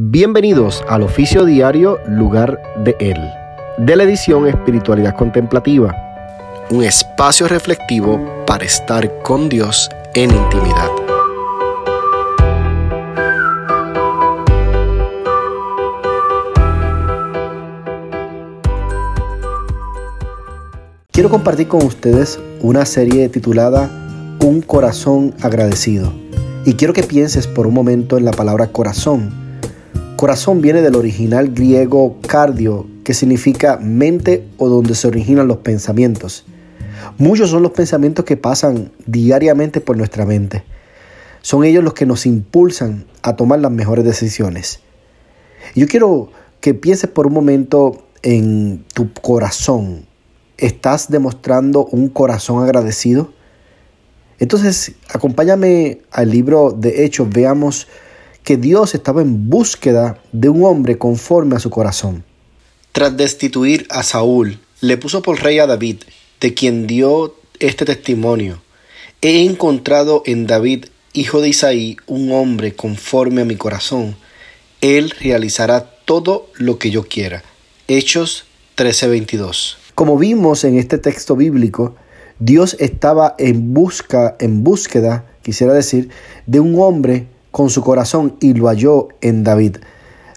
Bienvenidos al oficio diario Lugar de Él, de la edición Espiritualidad Contemplativa, un espacio reflectivo para estar con Dios en intimidad. Quiero compartir con ustedes una serie titulada Un corazón agradecido. Y quiero que pienses por un momento en la palabra corazón Corazón viene del original griego cardio, que significa mente o donde se originan los pensamientos. Muchos son los pensamientos que pasan diariamente por nuestra mente. Son ellos los que nos impulsan a tomar las mejores decisiones. Yo quiero que pienses por un momento en tu corazón. ¿Estás demostrando un corazón agradecido? Entonces, acompáñame al libro de Hechos, veamos que Dios estaba en búsqueda de un hombre conforme a su corazón. Tras destituir a Saúl, le puso por rey a David, de quien dio este testimonio. He encontrado en David, hijo de Isaí, un hombre conforme a mi corazón. Él realizará todo lo que yo quiera. Hechos 13:22. Como vimos en este texto bíblico, Dios estaba en busca, en búsqueda, quisiera decir, de un hombre con su corazón y lo halló en David.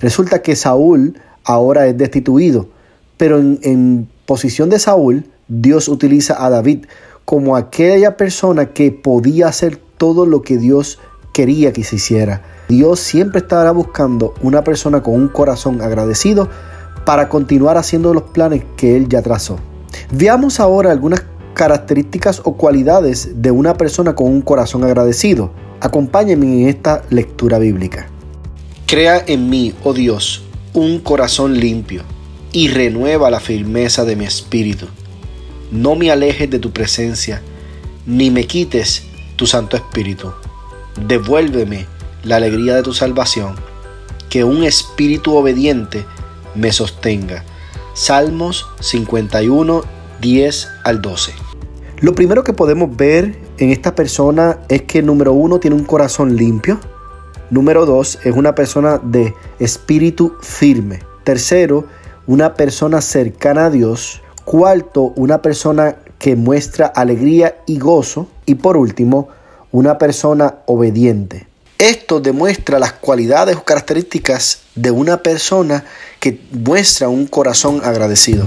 Resulta que Saúl ahora es destituido, pero en, posición de Saúl, Dios utiliza a David como aquella persona que podía hacer todo lo que Dios quería que se hiciera. Dios siempre estará buscando una persona con un corazón agradecido para continuar haciendo los planes que Él ya trazó. Veamos ahora algunas características o cualidades de una persona con un corazón agradecido. Acompáñenme en esta lectura bíblica. Crea en mí, oh Dios, un corazón limpio y renueva la firmeza de mi espíritu. No me alejes de tu presencia, ni me quites tu Santo Espíritu. Devuélveme la alegría de tu salvación, que un espíritu obediente me sostenga. Salmos 51, 10 al 12. Lo primero que podemos ver en esta persona es que número uno tiene un corazón limpio. Número dos es una persona de espíritu firme. Tercero, una persona cercana a Dios. Cuarto, una persona que muestra alegría y gozo. Y por último, una persona obediente. Esto demuestra las cualidades o características de una persona que muestra un corazón agradecido.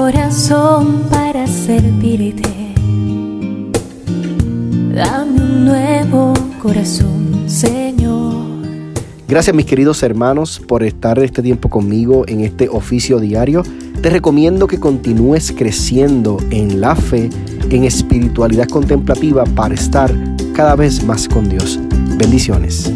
corazón para servirte. Dame un. Gracias mis queridos hermanos por estar este tiempo conmigo en este oficio diario. Te recomiendo que continúes creciendo en la fe, en espiritualidad contemplativa para estar cada vez más con Dios. Bendiciones.